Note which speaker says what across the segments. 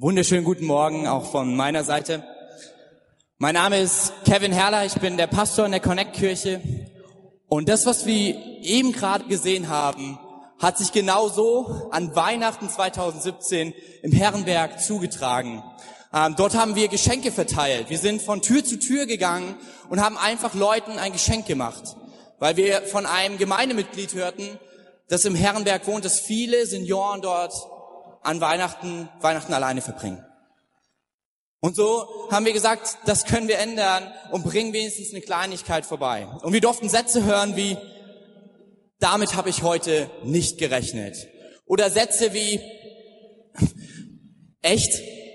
Speaker 1: Wunderschönen guten Morgen auch von meiner Seite. Mein Name ist Kevin Herrler, ich bin der Pastor in der Connect Kirche. Und das, was wir eben gerade gesehen haben, hat sich genau so an Weihnachten 2017 im Herrenberg zugetragen. Ähm, dort haben wir Geschenke verteilt. Wir sind von Tür zu Tür gegangen und haben einfach Leuten ein Geschenk gemacht, weil wir von einem Gemeindemitglied hörten, das im Herrenberg wohnt, dass viele Senioren dort an Weihnachten, Weihnachten alleine verbringen. Und so haben wir gesagt, das können wir ändern und bringen wenigstens eine Kleinigkeit vorbei. Und wir durften Sätze hören wie, damit habe ich heute nicht gerechnet. Oder Sätze wie, echt?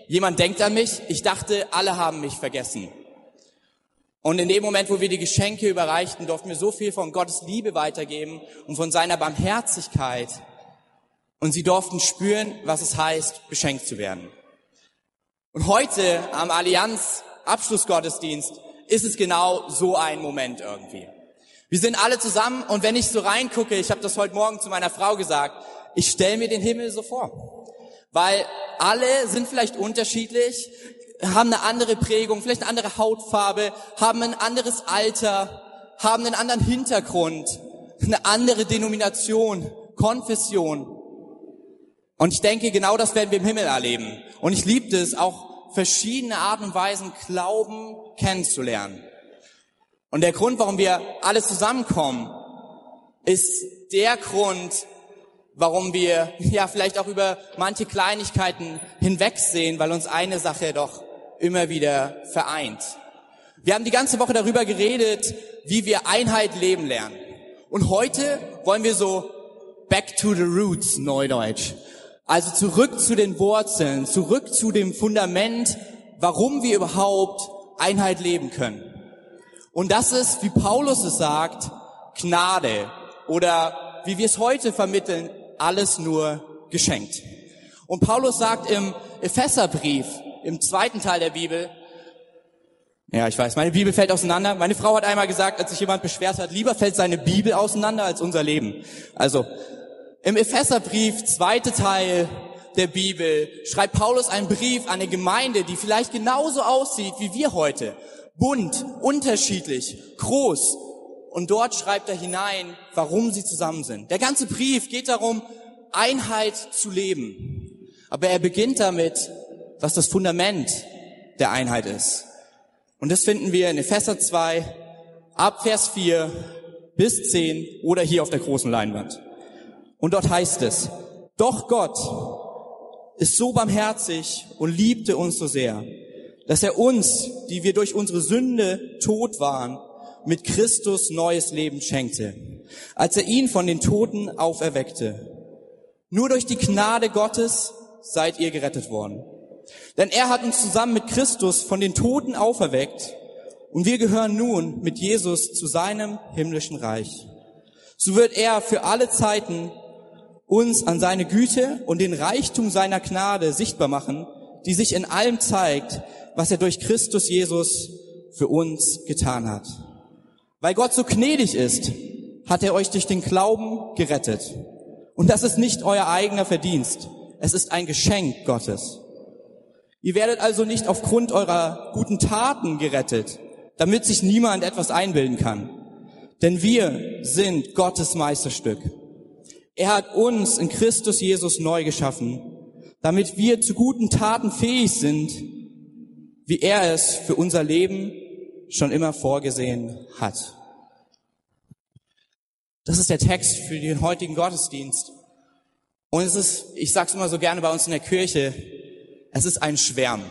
Speaker 1: Jemand denkt an mich? Ich dachte, alle haben mich vergessen. Und in dem Moment, wo wir die Geschenke überreichten, durften wir so viel von Gottes Liebe weitergeben und von seiner Barmherzigkeit, und sie durften spüren, was es heißt, beschenkt zu werden. Und heute am Allianz Abschlussgottesdienst ist es genau so ein Moment irgendwie. Wir sind alle zusammen und wenn ich so reingucke, ich habe das heute Morgen zu meiner Frau gesagt, ich stelle mir den Himmel so vor. Weil alle sind vielleicht unterschiedlich, haben eine andere Prägung, vielleicht eine andere Hautfarbe, haben ein anderes Alter, haben einen anderen Hintergrund, eine andere Denomination, Konfession. Und ich denke, genau das werden wir im Himmel erleben. Und ich liebe es, auch verschiedene Arten und Weisen Glauben kennenzulernen. Und der Grund, warum wir alle zusammenkommen, ist der Grund, warum wir ja vielleicht auch über manche Kleinigkeiten hinwegsehen, weil uns eine Sache doch immer wieder vereint. Wir haben die ganze Woche darüber geredet, wie wir Einheit leben lernen. Und heute wollen wir so back to the roots, Neudeutsch. Also zurück zu den Wurzeln, zurück zu dem Fundament, warum wir überhaupt Einheit leben können. Und das ist, wie Paulus es sagt, Gnade oder wie wir es heute vermitteln, alles nur geschenkt. Und Paulus sagt im Epheserbrief, im zweiten Teil der Bibel, ja, ich weiß, meine Bibel fällt auseinander. Meine Frau hat einmal gesagt, als sich jemand beschwert hat, lieber fällt seine Bibel auseinander als unser Leben. Also, im Epheserbrief, zweite Teil der Bibel, schreibt Paulus einen Brief an eine Gemeinde, die vielleicht genauso aussieht wie wir heute. Bunt, unterschiedlich, groß. Und dort schreibt er hinein, warum sie zusammen sind. Der ganze Brief geht darum, Einheit zu leben. Aber er beginnt damit, was das Fundament der Einheit ist. Und das finden wir in Epheser 2, ab Vers 4 bis 10 oder hier auf der großen Leinwand. Und dort heißt es, doch Gott ist so barmherzig und liebte uns so sehr, dass er uns, die wir durch unsere Sünde tot waren, mit Christus neues Leben schenkte, als er ihn von den Toten auferweckte. Nur durch die Gnade Gottes seid ihr gerettet worden. Denn er hat uns zusammen mit Christus von den Toten auferweckt und wir gehören nun mit Jesus zu seinem himmlischen Reich. So wird er für alle Zeiten uns an seine Güte und den Reichtum seiner Gnade sichtbar machen, die sich in allem zeigt, was er durch Christus Jesus für uns getan hat. Weil Gott so gnädig ist, hat er euch durch den Glauben gerettet. Und das ist nicht euer eigener Verdienst. Es ist ein Geschenk Gottes. Ihr werdet also nicht aufgrund eurer guten Taten gerettet, damit sich niemand etwas einbilden kann. Denn wir sind Gottes Meisterstück. Er hat uns in Christus Jesus neu geschaffen, damit wir zu guten Taten fähig sind, wie er es für unser Leben schon immer vorgesehen hat. Das ist der Text für den heutigen Gottesdienst. Und es ist, ich sag's immer so gerne bei uns in der Kirche, es ist ein Schwärmen.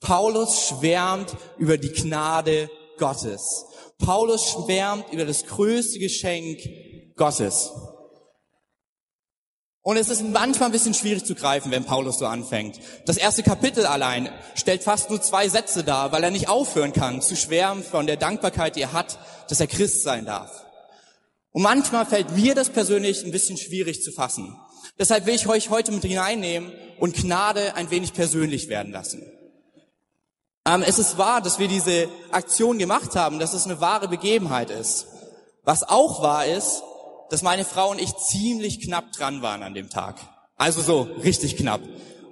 Speaker 1: Paulus schwärmt über die Gnade Gottes. Paulus schwärmt über das größte Geschenk Gottes. Und es ist manchmal ein bisschen schwierig zu greifen, wenn Paulus so anfängt. Das erste Kapitel allein stellt fast nur zwei Sätze dar, weil er nicht aufhören kann zu schwärmen von der Dankbarkeit, die er hat, dass er Christ sein darf. Und manchmal fällt mir das persönlich ein bisschen schwierig zu fassen. Deshalb will ich euch heute mit hineinnehmen und Gnade ein wenig persönlich werden lassen. Ähm, es ist wahr, dass wir diese Aktion gemacht haben, dass es eine wahre Begebenheit ist. Was auch wahr ist, dass meine Frau und ich ziemlich knapp dran waren an dem Tag. Also so richtig knapp.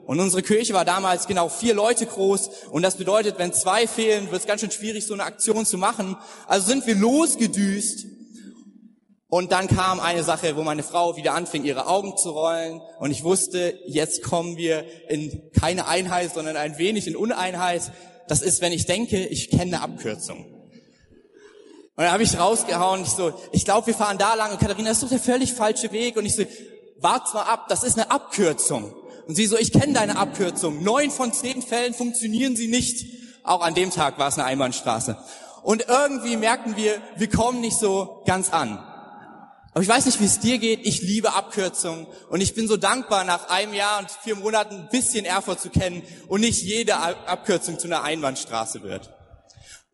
Speaker 1: Und unsere Kirche war damals genau vier Leute groß. Und das bedeutet, wenn zwei fehlen, wird es ganz schön schwierig, so eine Aktion zu machen. Also sind wir losgedüst. Und dann kam eine Sache, wo meine Frau wieder anfing, ihre Augen zu rollen. Und ich wusste, jetzt kommen wir in keine Einheit, sondern ein wenig in Uneinheit. Das ist, wenn ich denke, ich kenne eine Abkürzung. Und dann habe ich rausgehauen, ich so, ich glaube, wir fahren da lang. Und Katharina, das ist doch der völlig falsche Weg. Und ich so, wart mal ab, das ist eine Abkürzung. Und sie so, ich kenne deine Abkürzung. Neun von zehn Fällen funktionieren sie nicht. Auch an dem Tag war es eine Einbahnstraße. Und irgendwie merkten wir, wir kommen nicht so ganz an. Aber ich weiß nicht, wie es dir geht. Ich liebe Abkürzungen. Und ich bin so dankbar, nach einem Jahr und vier Monaten ein bisschen Erfurt zu kennen und nicht jede Abkürzung zu einer Einbahnstraße wird.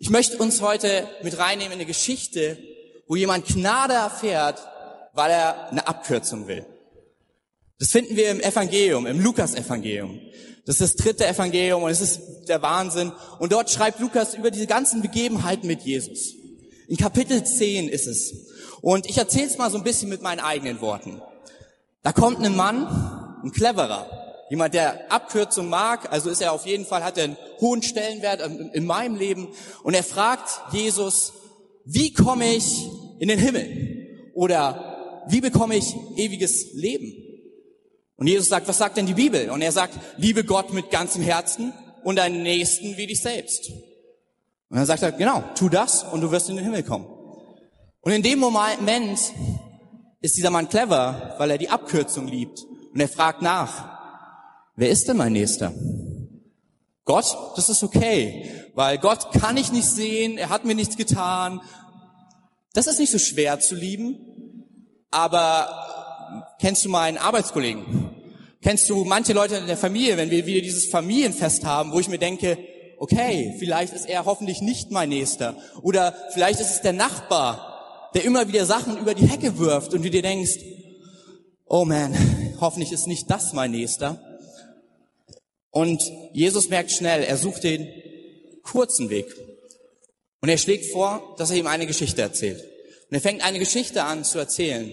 Speaker 1: Ich möchte uns heute mit reinnehmen in eine Geschichte, wo jemand Gnade erfährt, weil er eine Abkürzung will. Das finden wir im Evangelium, im Lukas-Evangelium. Das ist das dritte Evangelium und es ist der Wahnsinn. Und dort schreibt Lukas über diese ganzen Begebenheiten mit Jesus. In Kapitel 10 ist es. Und ich erzähle es mal so ein bisschen mit meinen eigenen Worten. Da kommt ein Mann, ein cleverer, jemand, der Abkürzung mag, also ist er auf jeden Fall, hat er einen hohen Stellenwert in meinem Leben. Und er fragt Jesus, wie komme ich in den Himmel? Oder wie bekomme ich ewiges Leben? Und Jesus sagt, was sagt denn die Bibel? Und er sagt, liebe Gott mit ganzem Herzen und deinen Nächsten wie dich selbst. Und dann sagt er, genau, tu das und du wirst in den Himmel kommen. Und in dem Moment ist dieser Mann clever, weil er die Abkürzung liebt. Und er fragt nach, wer ist denn mein Nächster? Gott, das ist okay, weil Gott kann ich nicht sehen, er hat mir nichts getan. Das ist nicht so schwer zu lieben, aber kennst du meinen Arbeitskollegen? Kennst du manche Leute in der Familie, wenn wir wieder dieses Familienfest haben, wo ich mir denke, okay, vielleicht ist er hoffentlich nicht mein Nächster. Oder vielleicht ist es der Nachbar, der immer wieder Sachen über die Hecke wirft und du dir denkst, oh man, hoffentlich ist nicht das mein Nächster. Und Jesus merkt schnell, er sucht den kurzen Weg. Und er schlägt vor, dass er ihm eine Geschichte erzählt. Und er fängt eine Geschichte an zu erzählen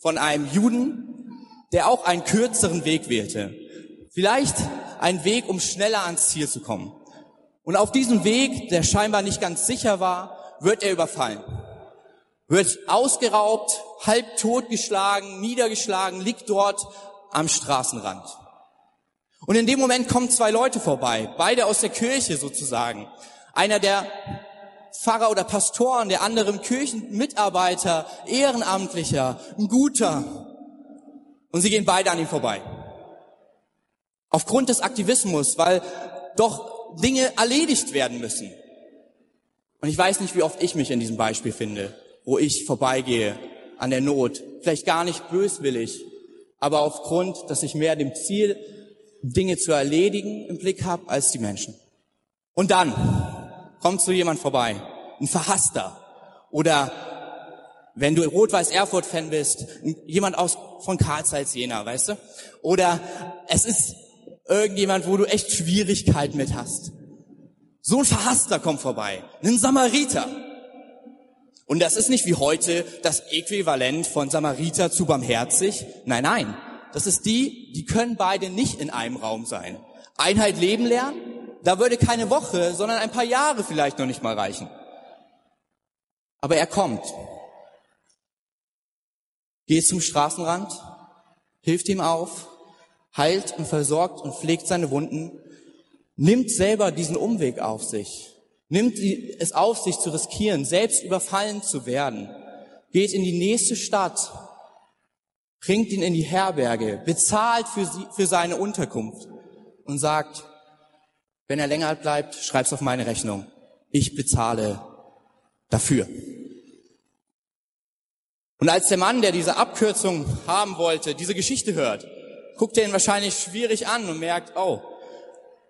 Speaker 1: von einem Juden, der auch einen kürzeren Weg wählte. Vielleicht ein Weg, um schneller ans Ziel zu kommen. Und auf diesem Weg, der scheinbar nicht ganz sicher war, wird er überfallen. Wird ausgeraubt, halb totgeschlagen, niedergeschlagen, liegt dort am Straßenrand. Und in dem Moment kommen zwei Leute vorbei, beide aus der Kirche sozusagen. Einer der Pfarrer oder Pastoren, der andere Kirchenmitarbeiter, Ehrenamtlicher, ein guter, und sie gehen beide an ihm vorbei. Aufgrund des Aktivismus, weil doch Dinge erledigt werden müssen. Und ich weiß nicht, wie oft ich mich in diesem Beispiel finde, wo ich vorbeigehe an der Not. Vielleicht gar nicht böswillig, aber aufgrund, dass ich mehr dem Ziel, Dinge zu erledigen im Blick habe, als die Menschen. Und dann kommt so jemand vorbei, ein Verhasster oder wenn du Rot-Weiß Erfurt-Fan bist, jemand aus von Karl Zeiss Jena, weißt du? Oder es ist irgendjemand, wo du echt Schwierigkeiten mit hast. So ein Verhasster kommt vorbei, ein Samariter. Und das ist nicht wie heute das Äquivalent von Samariter zu barmherzig. Nein, nein. Das ist die, die können beide nicht in einem Raum sein. Einheit leben lernen, da würde keine Woche, sondern ein paar Jahre vielleicht noch nicht mal reichen. Aber er kommt geht zum Straßenrand, hilft ihm auf, heilt und versorgt und pflegt seine Wunden, nimmt selber diesen Umweg auf sich, nimmt es auf sich zu riskieren, selbst überfallen zu werden, geht in die nächste Stadt, bringt ihn in die Herberge, bezahlt für, sie, für seine Unterkunft und sagt, wenn er länger bleibt, schreib's auf meine Rechnung. Ich bezahle dafür. Und als der Mann, der diese Abkürzung haben wollte, diese Geschichte hört, guckt er ihn wahrscheinlich schwierig an und merkt, oh,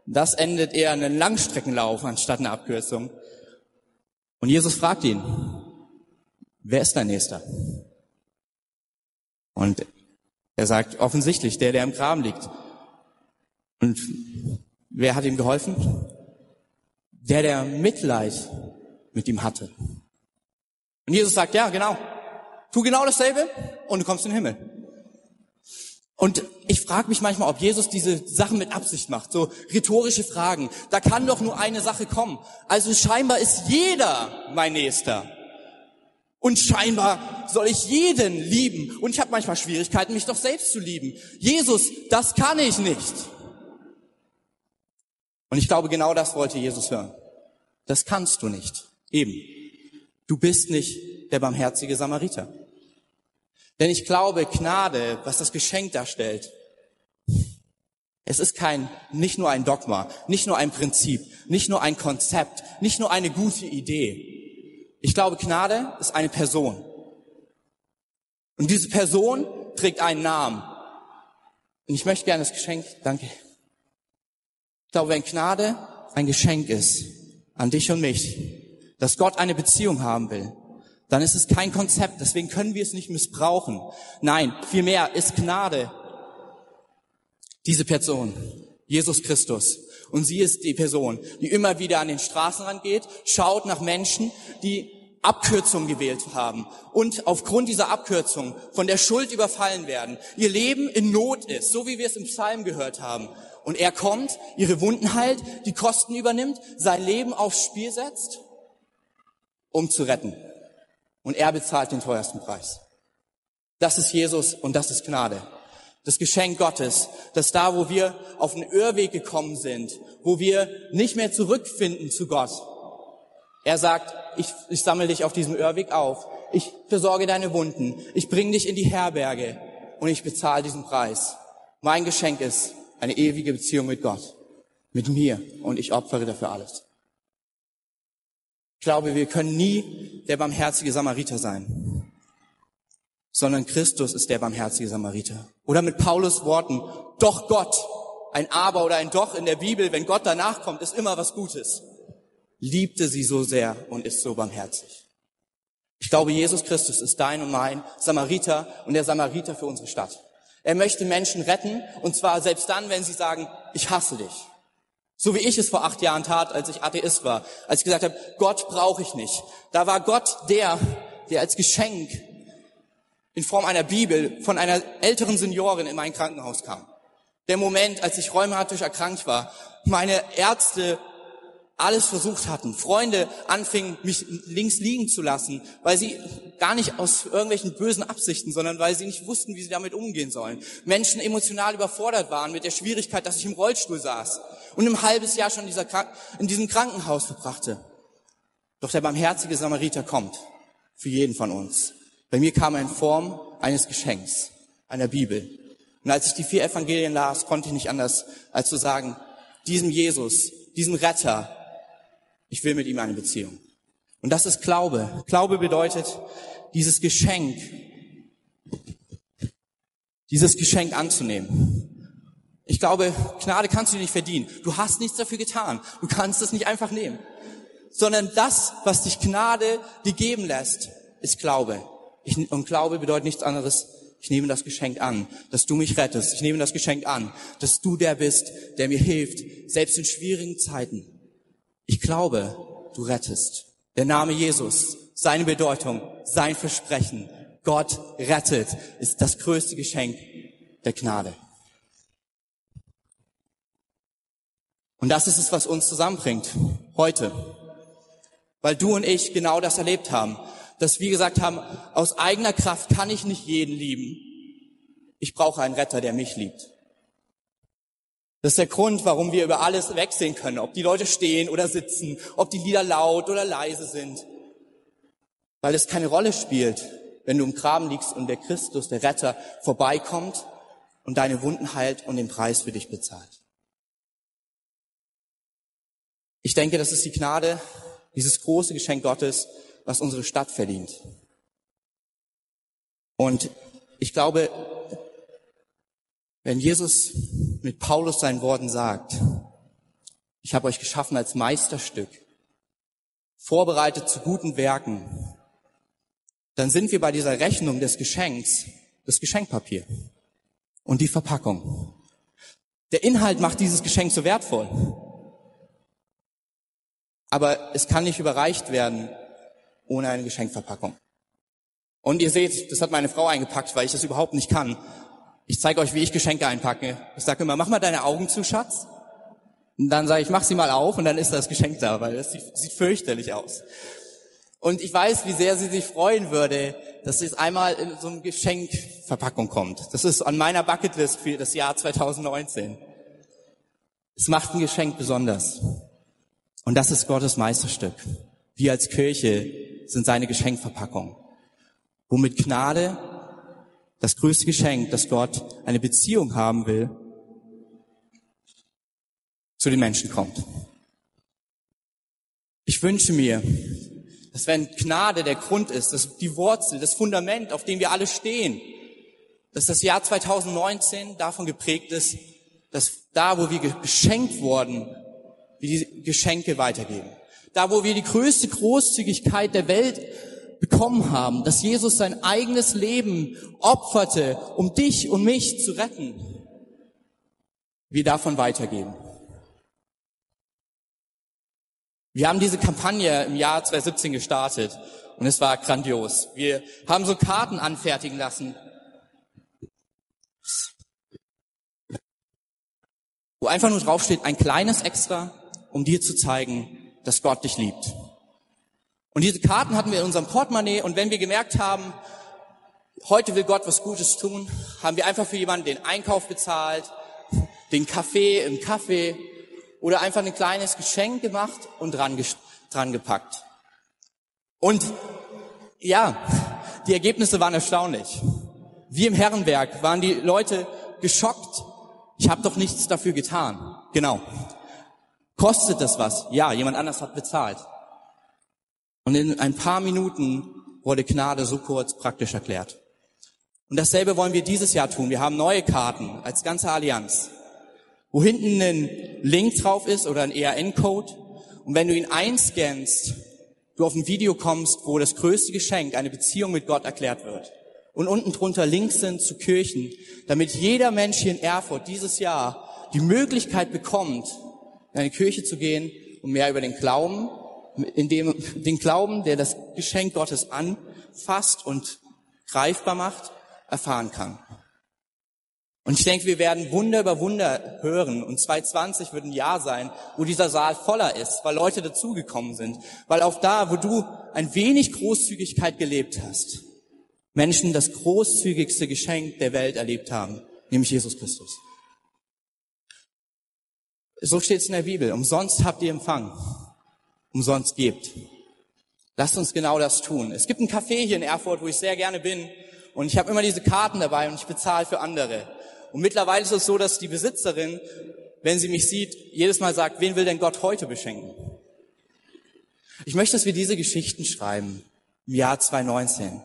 Speaker 1: das endet eher in einem Langstreckenlauf anstatt einer Abkürzung. Und Jesus fragt ihn, wer ist dein Nächster? Und er sagt offensichtlich, der, der im Graben liegt. Und wer hat ihm geholfen? Der, der Mitleid mit ihm hatte. Und Jesus sagt, ja, genau, Tu genau dasselbe und du kommst in den Himmel. Und ich frage mich manchmal, ob Jesus diese Sachen mit Absicht macht, so rhetorische Fragen. Da kann doch nur eine Sache kommen. Also scheinbar ist jeder mein Nächster. Und scheinbar soll ich jeden lieben. Und ich habe manchmal Schwierigkeiten, mich doch selbst zu lieben. Jesus, das kann ich nicht. Und ich glaube, genau das wollte Jesus hören. Das kannst du nicht. Eben. Du bist nicht der barmherzige Samariter. Denn ich glaube, Gnade, was das Geschenk darstellt, es ist kein, nicht nur ein Dogma, nicht nur ein Prinzip, nicht nur ein Konzept, nicht nur eine gute Idee. Ich glaube, Gnade ist eine Person. Und diese Person trägt einen Namen. Und ich möchte gerne das Geschenk, danke. Ich glaube, wenn Gnade ein Geschenk ist an dich und mich, dass Gott eine Beziehung haben will, dann ist es kein Konzept, deswegen können wir es nicht missbrauchen. Nein, vielmehr ist Gnade diese Person, Jesus Christus. Und sie ist die Person, die immer wieder an den Straßenrand geht, schaut nach Menschen, die Abkürzungen gewählt haben und aufgrund dieser Abkürzung von der Schuld überfallen werden, ihr Leben in Not ist, so wie wir es im Psalm gehört haben. Und er kommt, ihre Wunden heilt, die Kosten übernimmt, sein Leben aufs Spiel setzt, um zu retten. Und er bezahlt den teuersten Preis. Das ist Jesus und das ist Gnade. Das Geschenk Gottes, dass da, wo wir auf den Irrweg gekommen sind, wo wir nicht mehr zurückfinden zu Gott, er sagt, ich, ich sammle dich auf diesem Irrweg auf, ich versorge deine Wunden, ich bringe dich in die Herberge und ich bezahle diesen Preis. Mein Geschenk ist eine ewige Beziehung mit Gott, mit mir und ich opfere dafür alles. Ich glaube, wir können nie der barmherzige Samariter sein, sondern Christus ist der barmherzige Samariter. Oder mit Paulus Worten, doch Gott, ein Aber oder ein Doch in der Bibel, wenn Gott danach kommt, ist immer was Gutes, liebte sie so sehr und ist so barmherzig. Ich glaube, Jesus Christus ist dein und mein Samariter und der Samariter für unsere Stadt. Er möchte Menschen retten und zwar selbst dann, wenn sie sagen, ich hasse dich. So wie ich es vor acht Jahren tat, als ich Atheist war, als ich gesagt habe, Gott brauche ich nicht. Da war Gott der, der als Geschenk in Form einer Bibel von einer älteren Seniorin in mein Krankenhaus kam. Der Moment, als ich rheumatisch erkrankt war, meine Ärzte alles versucht hatten, Freunde anfingen, mich links liegen zu lassen, weil sie gar nicht aus irgendwelchen bösen Absichten, sondern weil sie nicht wussten, wie sie damit umgehen sollen. Menschen emotional überfordert waren mit der Schwierigkeit, dass ich im Rollstuhl saß und ein halbes Jahr schon in diesem Krankenhaus verbrachte. Doch der barmherzige Samariter kommt für jeden von uns. Bei mir kam er in Form eines Geschenks, einer Bibel. Und als ich die vier Evangelien las, konnte ich nicht anders, als zu sagen, diesem Jesus, diesem Retter, ich will mit ihm eine Beziehung. Und das ist Glaube. Glaube bedeutet, dieses Geschenk, dieses Geschenk anzunehmen. Ich glaube, Gnade kannst du nicht verdienen. Du hast nichts dafür getan. Du kannst es nicht einfach nehmen. Sondern das, was dich Gnade dir geben lässt, ist Glaube. Ich, und Glaube bedeutet nichts anderes. Ich nehme das Geschenk an, dass du mich rettest. Ich nehme das Geschenk an, dass du der bist, der mir hilft, selbst in schwierigen Zeiten. Ich glaube, du rettest. Der Name Jesus, seine Bedeutung, sein Versprechen, Gott rettet, ist das größte Geschenk der Gnade. Und das ist es, was uns zusammenbringt heute. Weil du und ich genau das erlebt haben. Dass wir gesagt haben, aus eigener Kraft kann ich nicht jeden lieben. Ich brauche einen Retter, der mich liebt. Das ist der Grund, warum wir über alles wegsehen können, ob die Leute stehen oder sitzen, ob die Lieder laut oder leise sind. Weil es keine Rolle spielt, wenn du im Graben liegst und der Christus, der Retter, vorbeikommt und deine Wunden heilt und den Preis für dich bezahlt. Ich denke, das ist die Gnade, dieses große Geschenk Gottes, was unsere Stadt verdient. Und ich glaube, wenn Jesus mit Paulus seinen Worten sagt, ich habe euch geschaffen als Meisterstück, vorbereitet zu guten Werken, dann sind wir bei dieser Rechnung des Geschenks das Geschenkpapier und die Verpackung. Der Inhalt macht dieses Geschenk so wertvoll. Aber es kann nicht überreicht werden ohne eine Geschenkverpackung. Und ihr seht, das hat meine Frau eingepackt, weil ich das überhaupt nicht kann. Ich zeige euch, wie ich Geschenke einpacke. Ich sage immer, mach mal deine Augen zu, Schatz. Und dann sage ich, mach sie mal auf und dann ist das Geschenk da, weil es sieht, sieht fürchterlich aus. Und ich weiß, wie sehr sie sich freuen würde, dass es einmal in so eine Geschenkverpackung kommt. Das ist an meiner Bucketlist für das Jahr 2019. Es macht ein Geschenk besonders. Und das ist Gottes Meisterstück. Wir als Kirche sind seine Geschenkverpackung. Womit Gnade, das größte Geschenk, dass Gott eine Beziehung haben will, zu den Menschen kommt. Ich wünsche mir, dass wenn Gnade der Grund ist, dass die Wurzel, das Fundament, auf dem wir alle stehen, dass das Jahr 2019 davon geprägt ist, dass da, wo wir geschenkt wurden, wir die Geschenke weitergeben. Da, wo wir die größte Großzügigkeit der Welt bekommen haben, dass Jesus sein eigenes Leben opferte, um dich und mich zu retten, wir davon weitergeben. Wir haben diese Kampagne im Jahr 2017 gestartet und es war grandios. Wir haben so Karten anfertigen lassen, wo einfach nur draufsteht, ein kleines Extra, um dir zu zeigen, dass Gott dich liebt. Und diese Karten hatten wir in unserem Portemonnaie und wenn wir gemerkt haben, heute will Gott was Gutes tun, haben wir einfach für jemanden den Einkauf bezahlt, den Kaffee im Kaffee oder einfach ein kleines Geschenk gemacht und dran, dran gepackt. Und ja, die Ergebnisse waren erstaunlich. Wie im Herrenberg waren die Leute geschockt. Ich habe doch nichts dafür getan. Genau. Kostet das was? Ja, jemand anders hat bezahlt. Und in ein paar Minuten wurde Gnade so kurz praktisch erklärt. Und dasselbe wollen wir dieses Jahr tun. Wir haben neue Karten als ganze Allianz wo hinten ein Link drauf ist oder ein ERN-Code. Und wenn du ihn einscannst, du auf ein Video kommst, wo das größte Geschenk, eine Beziehung mit Gott erklärt wird. Und unten drunter Links sind zu Kirchen, damit jeder Mensch hier in Erfurt dieses Jahr die Möglichkeit bekommt, in eine Kirche zu gehen und mehr über den Glauben, in dem, den Glauben, der das Geschenk Gottes anfasst und greifbar macht, erfahren kann. Und ich denke, wir werden Wunder über Wunder hören. Und 2020 wird ein Jahr sein, wo dieser Saal voller ist, weil Leute dazugekommen sind. Weil auch da, wo du ein wenig Großzügigkeit gelebt hast, Menschen das großzügigste Geschenk der Welt erlebt haben, nämlich Jesus Christus. So steht es in der Bibel. Umsonst habt ihr empfangen. Umsonst gebt. Lasst uns genau das tun. Es gibt ein Café hier in Erfurt, wo ich sehr gerne bin. Und ich habe immer diese Karten dabei und ich bezahle für andere. Und mittlerweile ist es so, dass die Besitzerin, wenn sie mich sieht, jedes Mal sagt, wen will denn Gott heute beschenken? Ich möchte, dass wir diese Geschichten schreiben im Jahr 2019.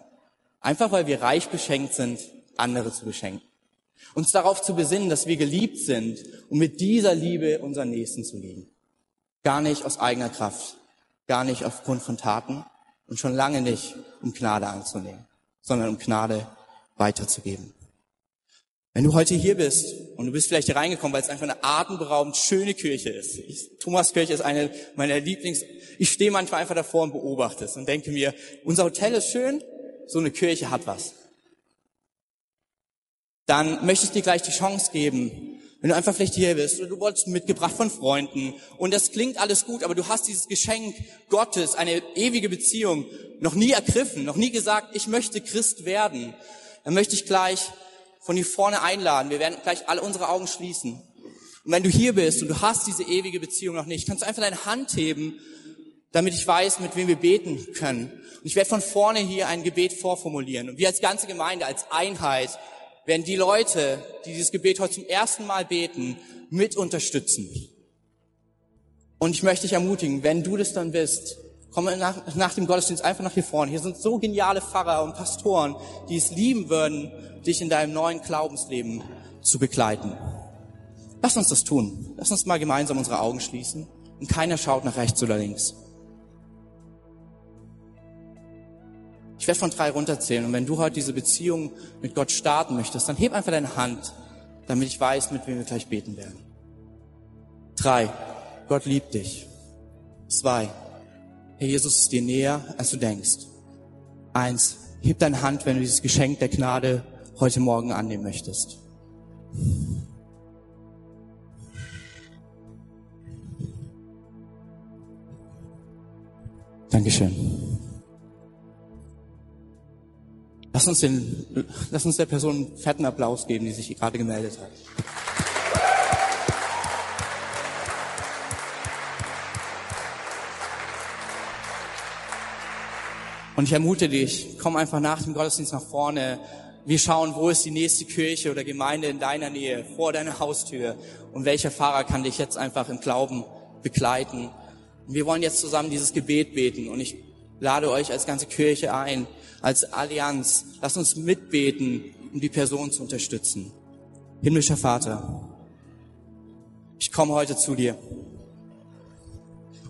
Speaker 1: Einfach weil wir reich beschenkt sind, andere zu beschenken. Uns darauf zu besinnen, dass wir geliebt sind und mit dieser Liebe unseren Nächsten zu lieben. Gar nicht aus eigener Kraft, gar nicht aufgrund von Taten und schon lange nicht, um Gnade anzunehmen, sondern um Gnade weiterzugeben. Wenn du heute hier bist und du bist vielleicht hier reingekommen, weil es einfach eine atemberaubend schöne Kirche ist. Ich, Thomas Kirche ist eine meiner Lieblings. Ich stehe manchmal einfach davor und beobachte es und denke mir, unser Hotel ist schön, so eine Kirche hat was. Dann möchte ich dir gleich die Chance geben, wenn du einfach vielleicht hier bist oder du wurdest mitgebracht von Freunden und das klingt alles gut, aber du hast dieses Geschenk Gottes, eine ewige Beziehung, noch nie ergriffen, noch nie gesagt, ich möchte Christ werden, dann möchte ich gleich von hier vorne einladen. Wir werden gleich alle unsere Augen schließen. Und wenn du hier bist und du hast diese ewige Beziehung noch nicht, kannst du einfach deine Hand heben, damit ich weiß, mit wem wir beten können. Und ich werde von vorne hier ein Gebet vorformulieren. Und wir als ganze Gemeinde, als Einheit, werden die Leute, die dieses Gebet heute zum ersten Mal beten, mit unterstützen. Und ich möchte dich ermutigen, wenn du das dann bist, komm nach, nach dem Gottesdienst einfach nach hier vorne. Hier sind so geniale Pfarrer und Pastoren, die es lieben würden, dich in deinem neuen Glaubensleben zu begleiten. Lass uns das tun. Lass uns mal gemeinsam unsere Augen schließen und keiner schaut nach rechts oder links. Ich werde von drei runterzählen und wenn du heute diese Beziehung mit Gott starten möchtest, dann heb einfach deine Hand, damit ich weiß, mit wem wir gleich beten werden. Drei. Gott liebt dich. Zwei. Herr Jesus ist dir näher, als du denkst. Eins. Heb deine Hand, wenn du dieses Geschenk der Gnade heute Morgen annehmen möchtest. Dankeschön. Lass uns, den, lass uns der Person einen fetten Applaus geben, die sich gerade gemeldet hat. Und ich ermute dich, komm einfach nach dem Gottesdienst nach vorne. Wir schauen, wo ist die nächste Kirche oder Gemeinde in deiner Nähe, vor deiner Haustür. Und welcher Fahrer kann dich jetzt einfach im Glauben begleiten. Und wir wollen jetzt zusammen dieses Gebet beten. Und ich lade euch als ganze Kirche ein, als Allianz. Lasst uns mitbeten, um die Person zu unterstützen. Himmlischer Vater, ich komme heute zu dir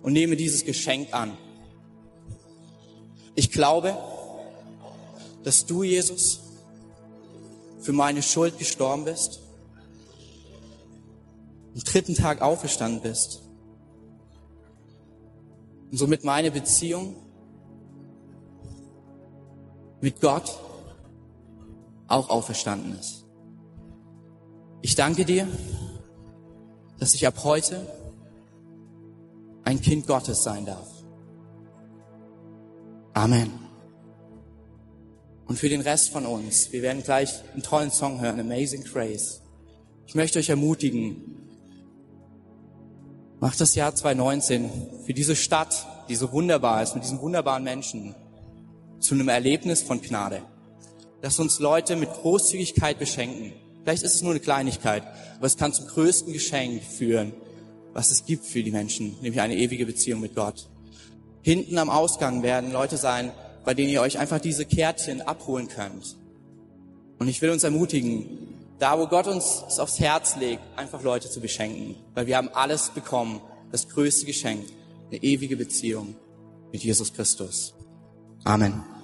Speaker 1: und nehme dieses Geschenk an ich glaube, dass du, Jesus, für meine Schuld gestorben bist, am dritten Tag auferstanden bist und somit meine Beziehung mit Gott auch auferstanden ist. Ich danke dir, dass ich ab heute ein Kind Gottes sein darf. Amen. Und für den Rest von uns, wir werden gleich einen tollen Song hören, Amazing Grace. Ich möchte euch ermutigen, macht das Jahr 2019 für diese Stadt, die so wunderbar ist, mit diesen wunderbaren Menschen, zu einem Erlebnis von Gnade. Lasst uns Leute mit Großzügigkeit beschenken. Vielleicht ist es nur eine Kleinigkeit, aber es kann zum größten Geschenk führen, was es gibt für die Menschen, nämlich eine ewige Beziehung mit Gott. Hinten am Ausgang werden Leute sein, bei denen ihr euch einfach diese Kärtchen abholen könnt. Und ich will uns ermutigen, da wo Gott uns es aufs Herz legt, einfach Leute zu beschenken. Weil wir haben alles bekommen, das größte Geschenk, eine ewige Beziehung mit Jesus Christus. Amen.